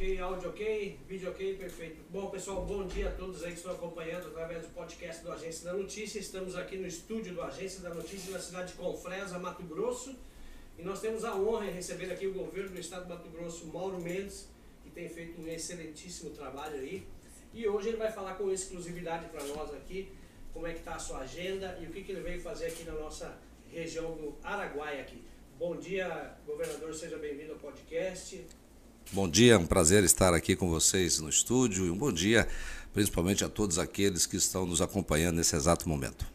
ok, áudio ok, vídeo ok, perfeito. Bom, pessoal, bom dia a todos aí que estão acompanhando através do podcast do Agência da Notícia. Estamos aqui no estúdio do Agência da Notícia na cidade de Confresa, Mato Grosso. E nós temos a honra de receber aqui o governo do estado do Mato Grosso, Mauro Mendes, que tem feito um excelentíssimo trabalho aí. E hoje ele vai falar com exclusividade para nós aqui como é que está a sua agenda e o que, que ele veio fazer aqui na nossa região do Araguaia aqui. Bom dia, governador, seja bem-vindo ao podcast. Bom dia, é um prazer estar aqui com vocês no estúdio e um bom dia principalmente a todos aqueles que estão nos acompanhando nesse exato momento.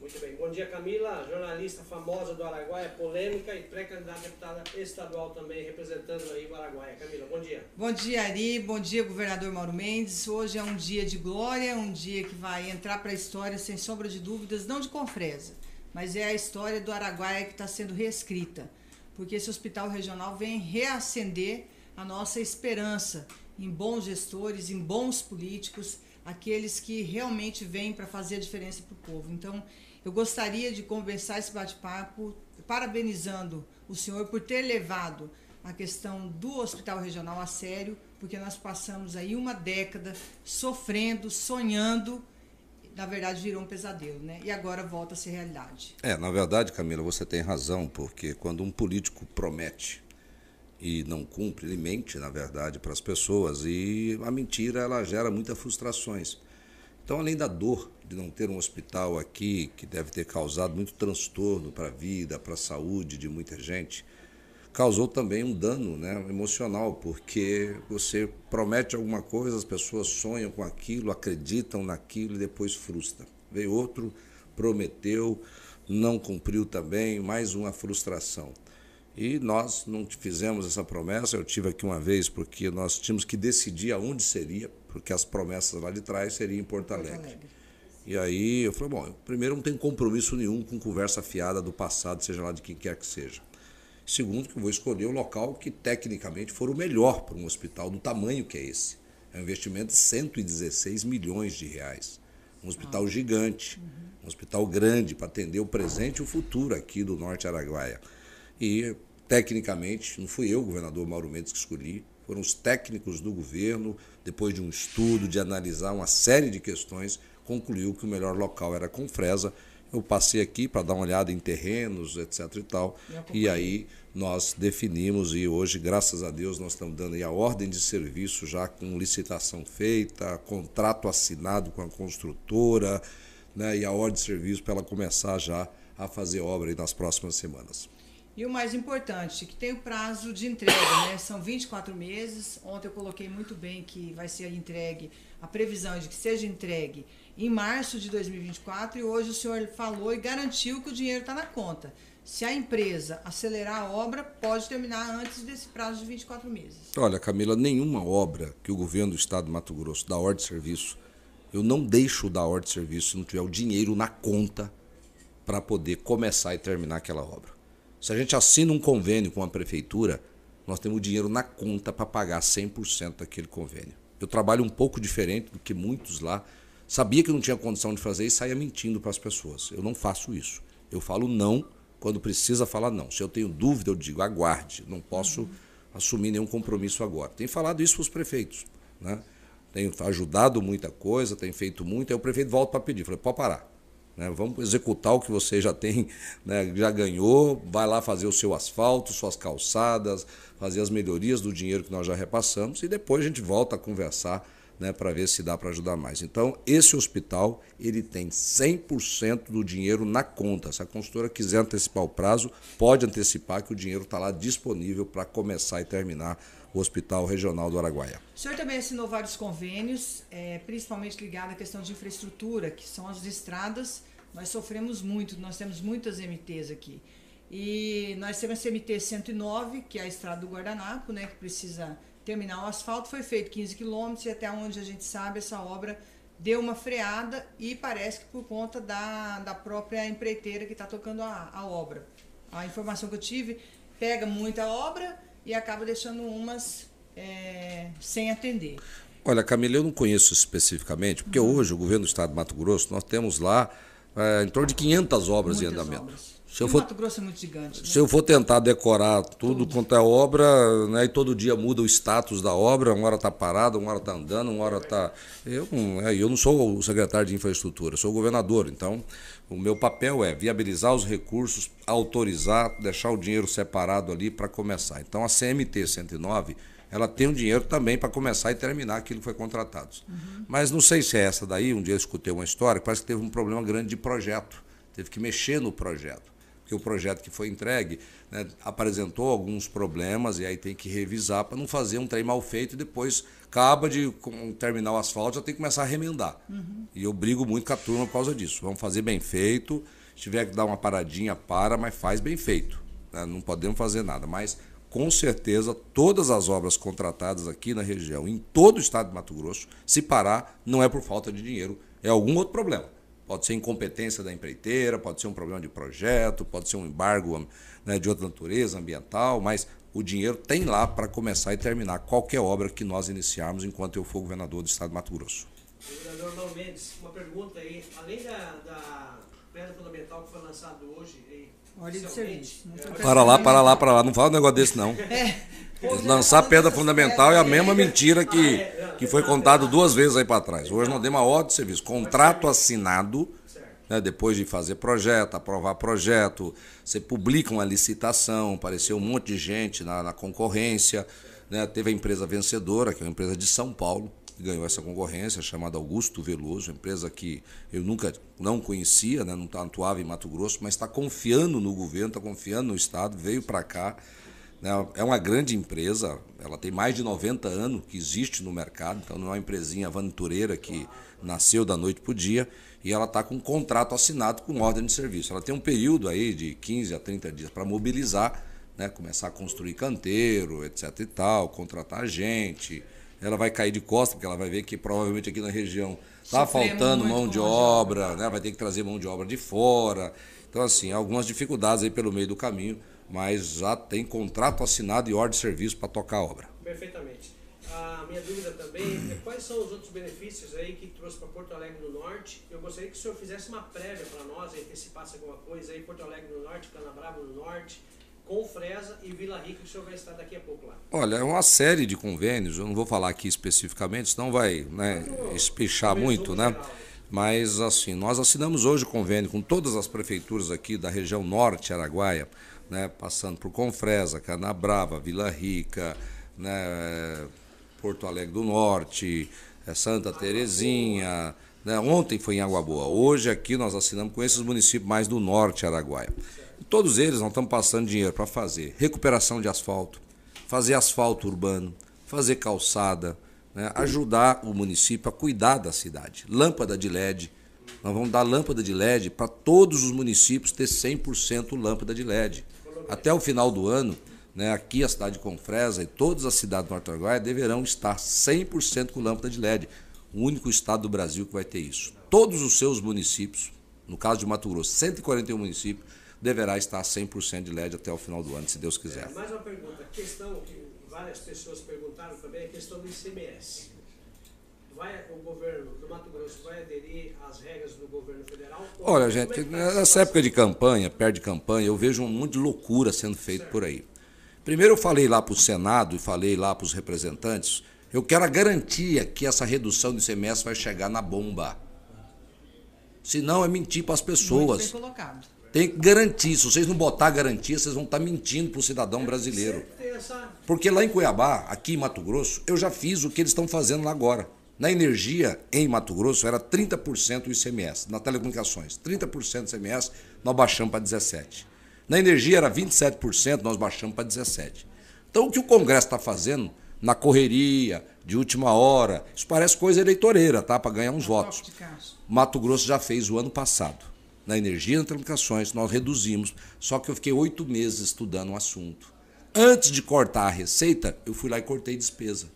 Muito bem. Bom dia, Camila, jornalista famosa do Araguaia, polêmica e pré-candidata a deputada estadual também, representando aí o Araguaia. Camila, bom dia. Bom dia, Ari. Bom dia, governador Mauro Mendes. Hoje é um dia de glória, um dia que vai entrar para a história, sem sombra de dúvidas, não de Confresa, mas é a história do Araguaia que está sendo reescrita. Porque esse hospital regional vem reacender a nossa esperança em bons gestores, em bons políticos, aqueles que realmente vêm para fazer a diferença para o povo. Então, eu gostaria de conversar esse bate-papo parabenizando o senhor por ter levado a questão do hospital regional a sério, porque nós passamos aí uma década sofrendo, sonhando, na verdade virou um pesadelo, né? E agora volta a ser realidade. É, na verdade, Camila, você tem razão, porque quando um político promete e não cumpre, ele mente, na verdade, para as pessoas. E a mentira ela gera muitas frustrações. Então, além da dor de não ter um hospital aqui, que deve ter causado muito transtorno para a vida, para a saúde de muita gente, causou também um dano né, emocional, porque você promete alguma coisa, as pessoas sonham com aquilo, acreditam naquilo e depois frustra. Veio outro, prometeu, não cumpriu também, mais uma frustração. E nós não fizemos essa promessa. Eu tive aqui uma vez porque nós tínhamos que decidir aonde seria, porque as promessas lá de trás seriam em Porto Alegre. Porto Alegre. E aí eu falei, bom, primeiro não tenho compromisso nenhum com conversa fiada do passado, seja lá de quem quer que seja. Segundo, que eu vou escolher o local que tecnicamente for o melhor para um hospital do tamanho que é esse. É um investimento de 116 milhões de reais. Um hospital ah. gigante, uhum. um hospital grande para atender o presente e o futuro aqui do Norte Araguaia. E, tecnicamente, não fui eu, governador Mauro Mendes, que escolhi, foram os técnicos do governo, depois de um estudo, de analisar uma série de questões, concluiu que o melhor local era Confresa. Eu passei aqui para dar uma olhada em terrenos, etc e tal, e aí nós definimos e hoje, graças a Deus, nós estamos dando a ordem de serviço já com licitação feita, contrato assinado com a construtora, né, e a ordem de serviço para ela começar já a fazer obra nas próximas semanas. E o mais importante, que tem o prazo de entrega, né? São 24 meses. Ontem eu coloquei muito bem que vai ser entregue, a previsão é de que seja entregue em março de 2024 e hoje o senhor falou e garantiu que o dinheiro está na conta. Se a empresa acelerar a obra, pode terminar antes desse prazo de 24 meses. Olha, Camila, nenhuma obra que o governo do estado do Mato Grosso dá ordem de serviço, eu não deixo dar ordem de serviço se não tiver o dinheiro na conta para poder começar e terminar aquela obra. Se a gente assina um convênio com a prefeitura, nós temos dinheiro na conta para pagar 100% daquele convênio. Eu trabalho um pouco diferente do que muitos lá. Sabia que não tinha condição de fazer e saía mentindo para as pessoas. Eu não faço isso. Eu falo não quando precisa falar não. Se eu tenho dúvida, eu digo aguarde. Não posso assumir nenhum compromisso agora. Tenho falado isso para os prefeitos. Né? Tenho ajudado muita coisa, tenho feito muito. Aí o prefeito volta para pedir. Falei, pode parar. Né? Vamos executar o que você já tem, né? já ganhou, vai lá fazer o seu asfalto, suas calçadas, fazer as melhorias do dinheiro que nós já repassamos e depois a gente volta a conversar né, para ver se dá para ajudar mais. Então, esse hospital, ele tem 100% do dinheiro na conta. Se a consultora quiser antecipar o prazo, pode antecipar que o dinheiro está lá disponível para começar e terminar o Hospital Regional do Araguaia. O senhor também assinou vários convênios, é, principalmente ligado à questão de infraestrutura, que são as estradas. Nós sofremos muito, nós temos muitas MTs aqui. E nós temos a MT 109, que é a estrada do Guardanapo, né, que precisa terminar o asfalto. Foi feito 15 quilômetros e até onde a gente sabe, essa obra deu uma freada e parece que por conta da, da própria empreiteira que está tocando a, a obra. A informação que eu tive pega muita obra e acaba deixando umas é, sem atender. Olha, Camila, eu não conheço especificamente, porque uhum. hoje o governo do estado de Mato Grosso, nós temos lá é, em torno de 500 obras Muitas em andamento. Obras. Se eu for, Mato Grosso é muito gigante. Né? Se eu for tentar decorar tudo, tudo. quanto é obra, né, e todo dia muda o status da obra, uma hora está parada, uma hora está andando, uma hora está. Eu, é, eu não sou o secretário de infraestrutura, sou o governador. Então, o meu papel é viabilizar os recursos, autorizar, deixar o dinheiro separado ali para começar. Então, a CMT 109 ela tem um dinheiro também para começar e terminar aquilo que foi contratado. Uhum. Mas não sei se é essa daí, um dia eu escutei uma história, parece que teve um problema grande de projeto. Teve que mexer no projeto que o projeto que foi entregue né, apresentou alguns problemas e aí tem que revisar para não fazer um trem mal feito e depois acaba de terminar o asfalto já tem que começar a remendar. Uhum. E eu brigo muito com a turma por causa disso. Vamos fazer bem feito, se tiver que dar uma paradinha, para, mas faz bem feito. Né? Não podemos fazer nada, mas com certeza todas as obras contratadas aqui na região, em todo o estado de Mato Grosso, se parar, não é por falta de dinheiro, é algum outro problema. Pode ser incompetência da empreiteira, pode ser um problema de projeto, pode ser um embargo né, de outra natureza, ambiental, mas o dinheiro tem lá para começar e terminar qualquer obra que nós iniciarmos enquanto eu for governador do estado de Mato Grosso. Governador Mendes, uma pergunta aí. Além da, da pedra fundamental que foi lançada hoje, Ordem de serviço. Para lá, para lá, para lá. Não fala um negócio desse, não. É. Lançar pedra fundamental é a mesma mentira que, que foi contado duas vezes aí para trás. Hoje nós demos uma ordem de serviço. Contrato assinado, né, depois de fazer projeto, aprovar projeto, você publica uma licitação, apareceu um monte de gente na, na concorrência. Né, teve a empresa vencedora, que é uma empresa de São Paulo, ganhou essa concorrência, chamada Augusto Veloso, empresa que eu nunca não conhecia, né, não atuava em Mato Grosso, mas está confiando no governo, está confiando no Estado, veio para cá. Né, é uma grande empresa, ela tem mais de 90 anos que existe no mercado, então não é uma empresinha aventureira que nasceu da noite para o dia, e ela está com um contrato assinado com ordem de serviço. Ela tem um período aí de 15 a 30 dias para mobilizar, né, começar a construir canteiro, etc e tal, contratar gente, ela vai cair de costas, porque ela vai ver que provavelmente aqui na região está faltando mão de obra, obra, né? vai ter que trazer mão de obra de fora. Então, assim, algumas dificuldades aí pelo meio do caminho, mas já tem contrato assinado e ordem de serviço para tocar a obra. Perfeitamente. A minha dúvida também é quais são os outros benefícios aí que trouxe para Porto Alegre do Norte. Eu gostaria que o senhor fizesse uma prévia para nós, antecipasse alguma coisa aí, Porto Alegre do Norte, Canabrava do Norte com Fresa e Vila Rica, que o senhor vai estar daqui a pouco lá. Olha, é uma série de convênios, eu não vou falar aqui especificamente, senão vai né, espichar muito, né? Geral. Mas assim, nós assinamos hoje convênio com todas as prefeituras aqui da região norte Araguaia, né, passando por Confresa, Canabrava, Vila Rica, né, Porto Alegre do Norte, eh, Santa Terezinha. Né, ontem foi em Água Boa. Hoje aqui nós assinamos com esses municípios mais do norte Araguaia. Todos eles não estão passando dinheiro para fazer recuperação de asfalto, fazer asfalto urbano, fazer calçada, né? ajudar o município a cuidar da cidade. Lâmpada de LED. Nós vamos dar lâmpada de LED para todos os municípios ter 100% lâmpada de LED. Até o final do ano, né, aqui a cidade de Confresa e todas as cidades do Norte Araguaia deverão estar 100% com lâmpada de LED. O único estado do Brasil que vai ter isso. Todos os seus municípios, no caso de Mato Grosso, 141 municípios, deverá estar 100% de LED até o final do ano, se Deus quiser. É, mais uma pergunta. A questão que várias pessoas perguntaram também é a questão do ICMS. Vai, o governo do Mato Grosso vai aderir às regras do governo federal? Olha, é gente, é nessa época de campanha, perto de campanha, eu vejo um monte de loucura sendo feito certo. por aí. Primeiro eu falei lá para o Senado e falei lá para os representantes, eu quero a garantia que essa redução do ICMS vai chegar na bomba. Senão é mentir para as pessoas. Muito bem colocado. Tem que garantir. Se vocês não botar garantia, vocês vão estar mentindo para o cidadão brasileiro. Porque lá em Cuiabá, aqui em Mato Grosso, eu já fiz o que eles estão fazendo lá agora. Na energia, em Mato Grosso, era 30% o ICMS. Na telecomunicações, 30% o ICMS, nós baixamos para 17%. Na energia era 27%, nós baixamos para 17%. Então, o que o Congresso está fazendo, na correria, de última hora, isso parece coisa eleitoreira, tá? Para ganhar uns votos. Mato Grosso já fez o ano passado na energia e nas telecomunicações, nós reduzimos. Só que eu fiquei oito meses estudando o assunto. Antes de cortar a receita, eu fui lá e cortei despesa.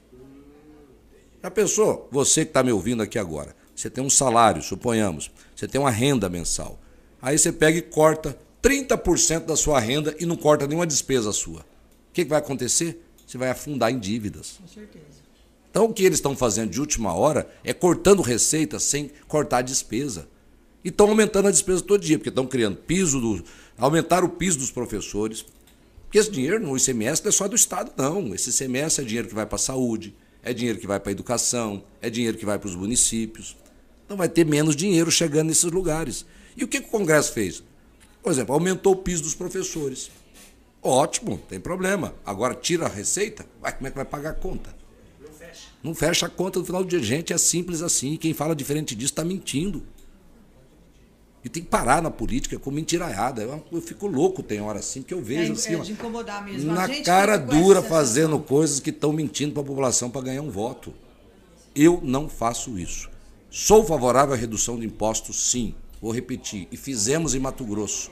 Já pensou? Você que está me ouvindo aqui agora, você tem um salário, suponhamos, você tem uma renda mensal. Aí você pega e corta 30% da sua renda e não corta nenhuma despesa sua. O que, que vai acontecer? Você vai afundar em dívidas. Com certeza. Então o que eles estão fazendo de última hora é cortando receita sem cortar despesa. E estão aumentando a despesa todo dia, porque estão criando piso do. aumentaram o piso dos professores. Porque esse dinheiro no ICMS não é só do Estado, não. Esse ICMS é dinheiro que vai para a saúde, é dinheiro que vai para a educação, é dinheiro que vai para os municípios. Então vai ter menos dinheiro chegando nesses lugares. E o que, que o Congresso fez? Por exemplo, aumentou o piso dos professores. Ótimo, tem problema. Agora tira a receita, vai, como é que vai pagar a conta? Não fecha. Não fecha a conta no final do dia. Gente, é simples assim. Quem fala diferente disso está mentindo. E tem que parar na política com mentiraiada. Eu, eu fico louco, tem hora assim, que eu vejo É, assim. é de incomodar mesmo. Na cara dura fazendo coisas que estão mentindo para a população para ganhar um voto. Eu não faço isso. Sou favorável à redução de impostos, sim. Vou repetir. E fizemos em Mato Grosso.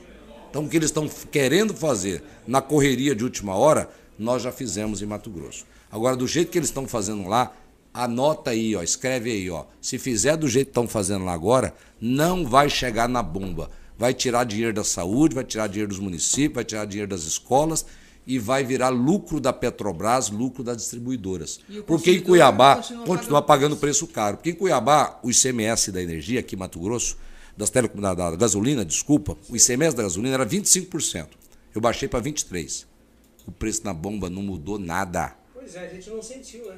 Então, o que eles estão querendo fazer na correria de última hora, nós já fizemos em Mato Grosso. Agora, do jeito que eles estão fazendo lá, anota aí, ó, escreve aí, ó. Se fizer do jeito que estão fazendo lá agora, não vai chegar na bomba. Vai tirar dinheiro da saúde, vai tirar dinheiro dos municípios, vai tirar dinheiro das escolas e vai virar lucro da Petrobras, lucro das distribuidoras. Porque em Cuiabá continua continua pagando preço caro. Porque em Cuiabá, o ICMS da energia, aqui em Mato Grosso, das tele, da, da gasolina, desculpa, o ICMS da gasolina era 25%. Eu baixei para 23%. O preço na bomba não mudou nada. Pois é, a gente não sentiu, né?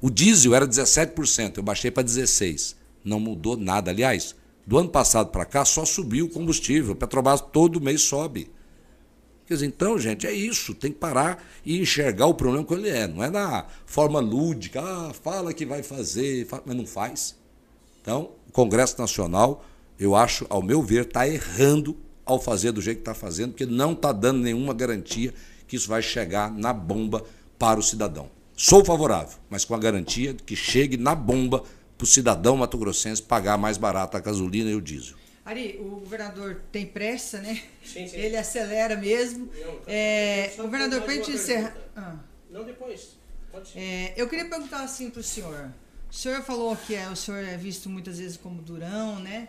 O diesel era 17%, eu baixei para 16%. Não mudou nada. Aliás, do ano passado para cá só subiu o combustível. A Petrobras todo mês sobe. Quer dizer, então, gente, é isso. Tem que parar e enxergar o problema como ele é. Não é na forma lúdica, ah, fala que vai fazer, fa- mas não faz. Então, o Congresso Nacional, eu acho, ao meu ver, está errando ao fazer do jeito que está fazendo, porque não está dando nenhuma garantia que isso vai chegar na bomba para o cidadão. Sou favorável, mas com a garantia de que chegue na bomba para o cidadão mato-grossense pagar mais barato a gasolina e o diesel. Ari, o governador tem pressa, né? Sim, sim. Ele acelera mesmo. Não, tá. É, governador, para a gente encerrar. Ah. Não depois. Pode É, eu queria perguntar assim para o senhor. O senhor falou que é, o senhor é visto muitas vezes como durão, né?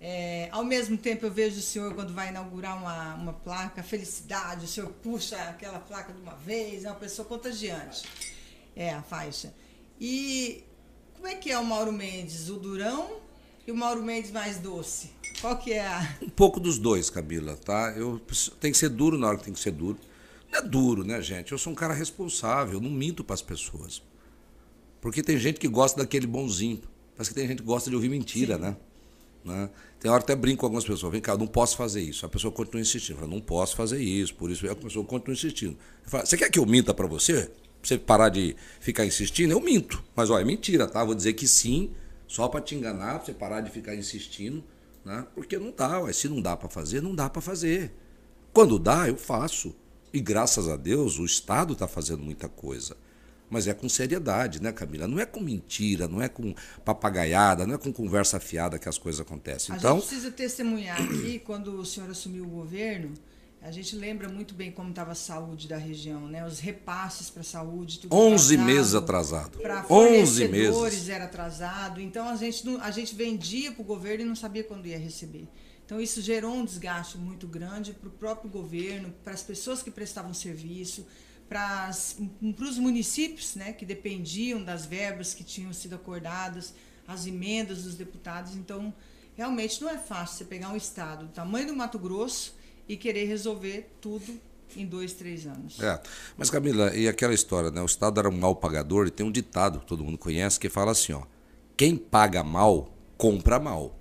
É, ao mesmo tempo, eu vejo o senhor, quando vai inaugurar uma, uma placa, felicidade, o senhor puxa aquela placa de uma vez, é uma pessoa contagiante. É, a faixa. E como é que é o Mauro Mendes? O durão e o Mauro Mendes mais doce? Qual que é a. Um pouco dos dois, Camila, tá? Eu tem que ser duro na hora que tem que ser duro. Não é duro, né, gente? Eu sou um cara responsável, eu não minto para as pessoas. Porque tem gente que gosta daquele bonzinho. Parece que tem gente que gosta de ouvir mentira, né? né? Tem hora que até brinco com algumas pessoas, vem cá, não posso fazer isso. A pessoa continua insistindo, fala, não posso fazer isso, por isso a pessoa continua insistindo. Você quer que eu minta para você? Você parar de ficar insistindo? Eu minto. Mas olha, é mentira, tá? Vou dizer que sim, só para te enganar, pra você parar de ficar insistindo, né? Porque não dá, ué. se não dá para fazer, não dá para fazer. Quando dá, eu faço. E graças a Deus, o Estado está fazendo muita coisa. Mas é com seriedade, né, Camila? Não é com mentira, não é com papagaiada, não é com conversa fiada que as coisas acontecem. A Então, gente precisa testemunhar aqui, quando o senhor assumiu o governo, a gente lembra muito bem como estava a saúde da região, né? Os repasses para a saúde, tudo 11 atrasado. meses atrasado. Para 11 fornecedores meses. era atrasado. Então a gente, a gente vendia para o governo e não sabia quando ia receber. Então isso gerou um desgaste muito grande para o próprio governo, para as pessoas que prestavam serviço, para os municípios né, que dependiam das verbas que tinham sido acordadas, as emendas dos deputados. Então realmente não é fácil você pegar um estado do tamanho do Mato Grosso e querer resolver tudo em dois, três anos. É. Mas, Camila, e aquela história, né? O Estado era um mal pagador e tem um ditado que todo mundo conhece que fala assim, ó. Quem paga mal, compra mal.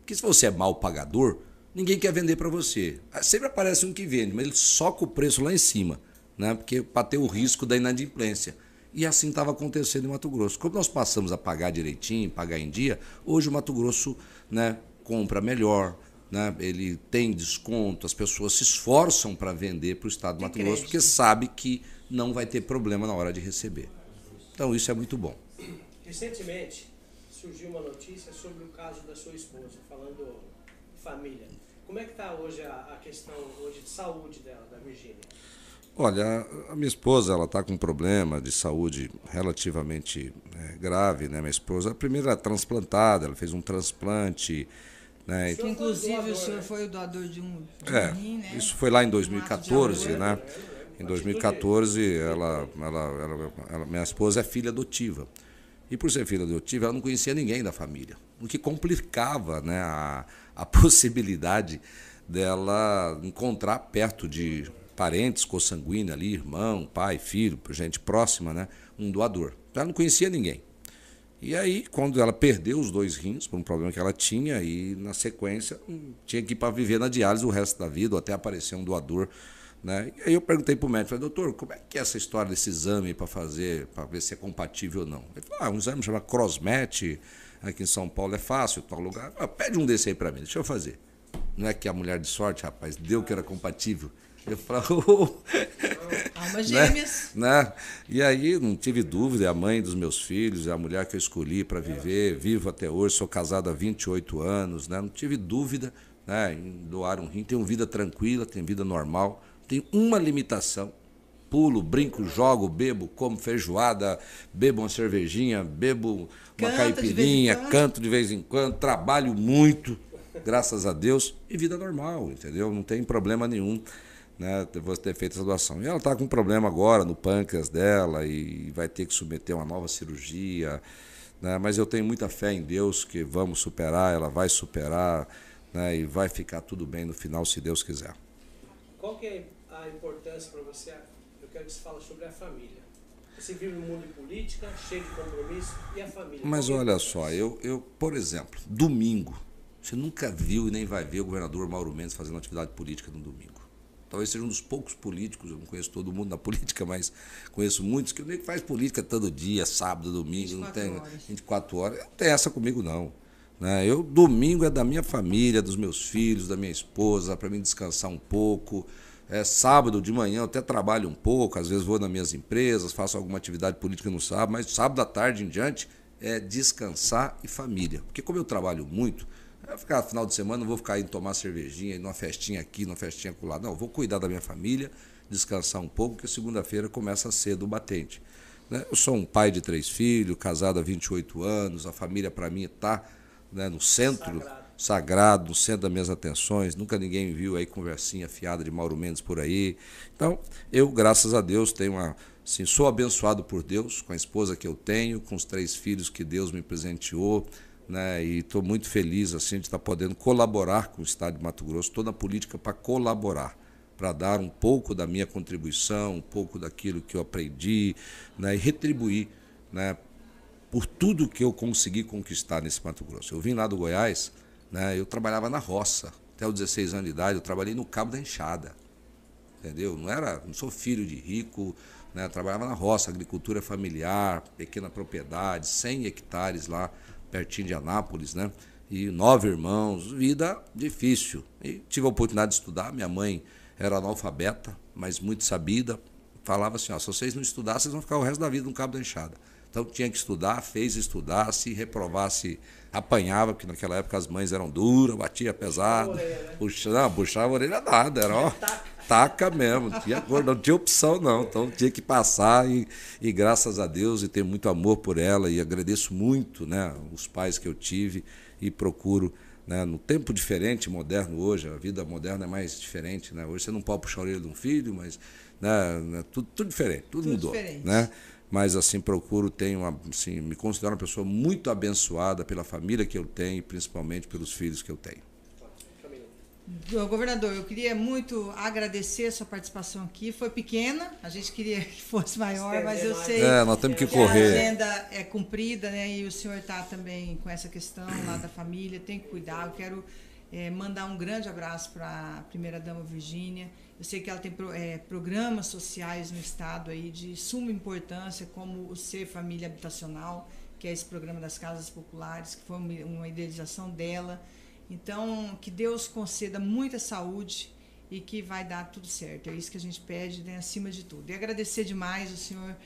Porque se você é mal pagador, ninguém quer vender para você. Ah, Sempre aparece um que vende, mas ele soca o preço lá em cima, né? Porque para ter o risco da inadimplência. E assim estava acontecendo em Mato Grosso. Como nós passamos a pagar direitinho, pagar em dia, hoje o Mato Grosso né, compra melhor, né? ele tem desconto, as pessoas se esforçam para vender para o Estado do Mato Grosso, porque sabe que não vai ter problema na hora de receber. Então isso é muito bom. Recentemente surgiu uma notícia sobre o caso da sua esposa, falando de família. Como é que está hoje a, a questão hoje de saúde dela, da Virgínia? Olha, a minha esposa ela está com um problema de saúde relativamente eh, grave, né? Minha esposa, a primeira era transplantada, ela fez um transplante, né? Que, inclusive o senhor né? foi o doador de um, de É, rim, né? isso foi lá em Um 2014, ato de né? Em 2014, ela, ela, ela, ela- minha esposa é filha adotiva. E por ser filha adotiva, ela não conhecia ninguém da família, o que complicava né, a, a possibilidade dela encontrar perto de parentes consanguíneos ali, irmão, pai, filho, gente próxima, né, um doador. Então, ela não conhecia ninguém. E aí, quando ela perdeu os dois rins, por um problema que ela tinha, e na sequência tinha que ir para viver na diálise o resto da vida, ou até aparecer um doador. Né? E aí eu perguntei para o médico, falei, doutor, como é que é essa história desse exame para fazer, para ver se é compatível ou não? Ele falou, ah, um exame chama CrossMatch, aqui em São Paulo é fácil, tal lugar. Ah, pede um desse aí para mim, deixa eu fazer. Não é que a mulher de sorte, rapaz, deu que era compatível. Eu falei, oh, Almas gêmeas. Né? né? E aí não tive dúvida, é a mãe dos meus filhos, é a mulher que eu escolhi para viver, vivo até hoje, sou casado há 28 anos, né? não tive dúvida né, em doar um rim, tenho vida tranquila, tenho vida normal, tenho uma limitação, pulo, brinco, jogo, bebo, como feijoada, bebo uma cervejinha, bebo uma Canta caipirinha, de canto de vez em quando, trabalho muito, graças a Deus, e vida normal, entendeu? Não tem problema nenhum né, depois ter feito essa doação. E ela está com um problema agora no pâncreas dela e vai ter que submeter uma nova cirurgia. Né, mas eu tenho muita fé em Deus que vamos superar, ela vai superar né, e vai ficar tudo bem no final, se Deus quiser. Qual que é a importância para você? Eu quero que você fale sobre a família. Você vive no mundo de política, cheio de compromisso, e a família? Mas é olha só, eu, eu, por exemplo, domingo, você nunca viu e nem vai ver o governador Mauro Mendes fazendo atividade política no domingo. Talvez seja um dos poucos políticos, eu não conheço todo mundo na política, mas conheço muitos que nem faz política todo dia, sábado, domingo, não tem horas. 24 horas. Não tem essa comigo, não. Né? Eu, domingo é da minha família, dos meus filhos, da minha esposa, para mim descansar um pouco. É, sábado de manhã eu até trabalho um pouco, às vezes vou nas minhas empresas, faço alguma atividade política no sábado, mas sábado à tarde em diante é descansar e família. Porque como eu trabalho muito, eu ficar final de semana, não vou ficar indo tomar cervejinha, numa festinha aqui, numa festinha acolá. Não, vou cuidar da minha família, descansar um pouco, porque segunda-feira começa cedo o batente. Né? Eu sou um pai de três filhos, casado há 28 anos, a família para mim está né, no centro, sagrado. sagrado. no centro das minhas atenções. Nunca ninguém viu aí conversinha fiada de Mauro Mendes por aí. Então, eu, graças a Deus, tenho uma. Assim, sou abençoado por Deus, com a esposa que eu tenho, com os três filhos que Deus me presenteou né? E estou muito feliz assim de estar tá podendo colaborar com o Estado de Mato Grosso, toda a política para colaborar, para dar um pouco da minha contribuição, um pouco daquilo que eu aprendi, né? E retribuir, né? Por tudo que eu consegui conquistar nesse Mato Grosso. Eu vim lá do Goiás, né? Eu trabalhava na roça até os 16 anos de idade. Eu trabalhei no Cabo da Enxada, entendeu? Não era, não sou filho de rico, né? Trabalhava na roça, agricultura familiar, pequena propriedade, 100 hectares lá pertinho de Anápolis, né? E nove irmãos, vida difícil. E tive a oportunidade de estudar. Minha mãe era analfabeta, mas muito sabida. Falava assim: ó, se vocês não estudarem, vocês vão ficar o resto da vida no cabo da enxada. Então tinha que estudar, fez estudar, se reprovasse, apanhava, porque naquela época as mães eram duras, batia pesado. Puxava, não, puxava a orelha nada, era ó taca mesmo, não tinha, não tinha opção não, então tinha que passar e, e graças a Deus e tenho muito amor por ela e agradeço muito né, os pais que eu tive e procuro né, no tempo diferente, moderno hoje, a vida moderna é mais diferente, né? Hoje você não pode puxar a orelha de um filho, mas né, né tudo, tudo diferente, tudo, tudo mudou, diferente. né? Mas assim procuro, tenho assim, me considero uma pessoa muito abençoada pela família que eu tenho, e principalmente pelos filhos que eu tenho. Governador, eu queria muito agradecer a sua participação aqui. Foi pequena, a gente queria que fosse maior, mas eu sei é, nós temos que, que correr. a agenda é cumprida, né? E o senhor está também com essa questão lá da família, tem que cuidar. Eu quero é, mandar um grande abraço para a primeira-dama Virgínia. Eu sei que ela tem pro, é, programas sociais no estado aí de suma importância, como o Ser Família Habitacional, que é esse programa das casas populares, que foi uma idealização dela. Então, que Deus conceda muita saúde e que vai dar tudo certo. É isso que a gente pede, né, acima de tudo. E agradecer demais o senhor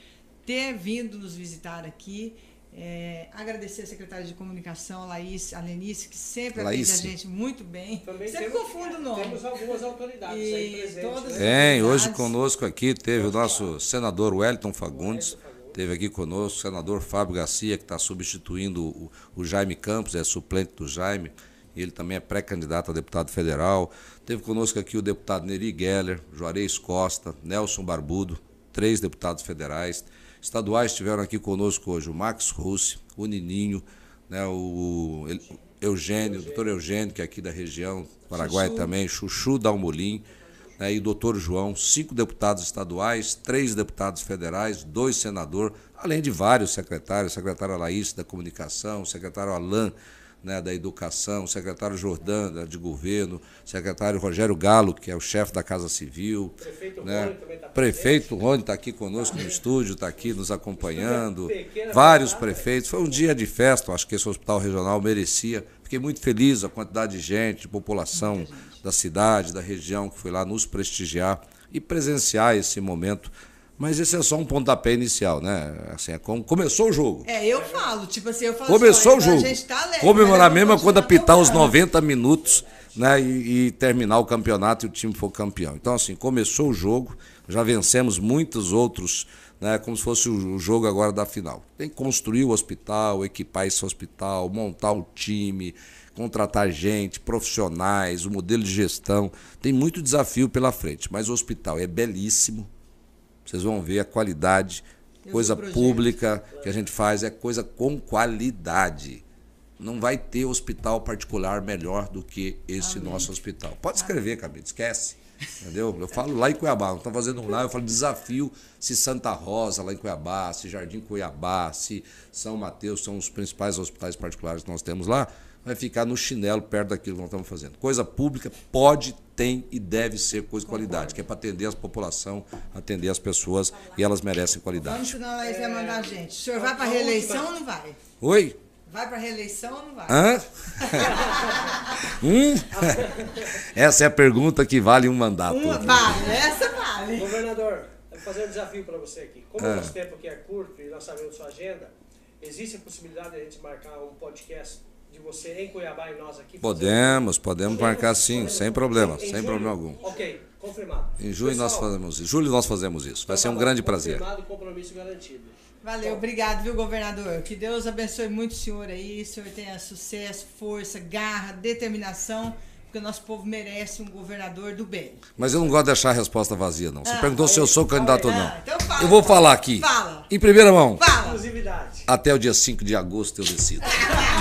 ter vindo nos visitar aqui. É, agradecer a secretária de comunicação, a Laís, a Lenice, que sempre atende a gente muito bem. Também sempre temos, confundo o nome. Temos algumas autoridades e aí presentes. Todas né? Tem, hoje conosco aqui teve o nosso senador Wellington Fagundes, teve aqui conosco o senador Fábio Garcia, que está substituindo o, o Jaime Campos, é suplente do Jaime ele também é pré-candidato a deputado federal. Teve conosco aqui o deputado Neri Geller, Juarez Costa, Nelson Barbudo, três deputados federais. Estaduais estiveram aqui conosco hoje o Max Russi, o Nininho, né, o Eugênio, o doutor Eugênio, que é aqui da região, Paraguai Chuchu. também, Chuchu Dalmolin, né, e o doutor João, cinco deputados estaduais, três deputados federais, dois senadores, além de vários secretários, secretário Laís da Comunicação, secretário Alain né, da Educação, secretário Jordão de Governo, secretário Rogério Galo, que é o chefe da Casa Civil. Prefeito né? Rony também está Prefeito Rony está aqui conosco no estúdio, está aqui nos acompanhando. Vários prefeitos. Foi um dia de festa, acho que esse hospital regional merecia. Fiquei muito feliz a quantidade de gente, de população da cidade, da região, que foi lá nos prestigiar e presenciar esse momento mas esse é só um pontapé inicial, né? Assim, é como começou o jogo. É, eu falo, tipo assim, eu falo Começou assim, o jogo. Tá alegre, Comemorar mesmo quando apitar os 90 minutos né, e, e, terminar o campeonato e o time for campeão. Então, assim, começou o jogo, já vencemos muitos outros, né, como se fosse o jogo agora da final. Tem que construir o hospital, equipar esse hospital, montar o time, contratar gente, profissionais, o modelo de gestão. Tem muito desafio pela frente, mas o hospital é belíssimo vocês vão ver a qualidade, coisa pública que a gente faz é coisa com qualidade. Não vai ter hospital particular melhor do que esse Amém. nosso hospital. Pode escrever, cabelo, esquece. Entendeu? Eu falo lá em Cuiabá, não estou fazendo um lá, eu falo desafio se Santa Rosa, lá em Cuiabá, se Jardim Cuiabá, se São Mateus são os principais hospitais particulares que nós temos lá, vai ficar no chinelo perto daquilo que nós estamos fazendo. Coisa pública pode, tem e deve ser coisa de qualidade, que é para atender a população, atender as pessoas e elas merecem qualidade. Vamos senão ela vai mandar a gente. O senhor vai para a reeleição ou não vai? Oi? Vai para a reeleição ou não vai? Hã? hum? Essa é a pergunta que vale um mandato. Uma, vale, essa vale. Governador, vou fazer um desafio para você aqui. Como o nosso tempo aqui é curto e nós sabemos sua agenda, existe a possibilidade de a gente marcar um podcast de você em Cuiabá e nós aqui? Podemos, podemos marcar sim, sem problema, em sem julho? problema algum. Ok, confirmado. Em julho Pessoal, nós fazemos, em julho nós fazemos isso. Vai ser um grande prazer. Confirmado, compromisso garantido. Valeu, obrigado, viu, governador? Que Deus abençoe muito o senhor aí, o senhor tenha sucesso, força, garra, determinação porque o nosso povo merece um governador do bem. Mas eu não gosto de deixar a resposta vazia, não. Você ah, perguntou se eu sou candidato ou não. Ah, então fala, eu vou falar aqui. Fala. Em primeira mão. Fala. Até o dia 5 de agosto eu decido.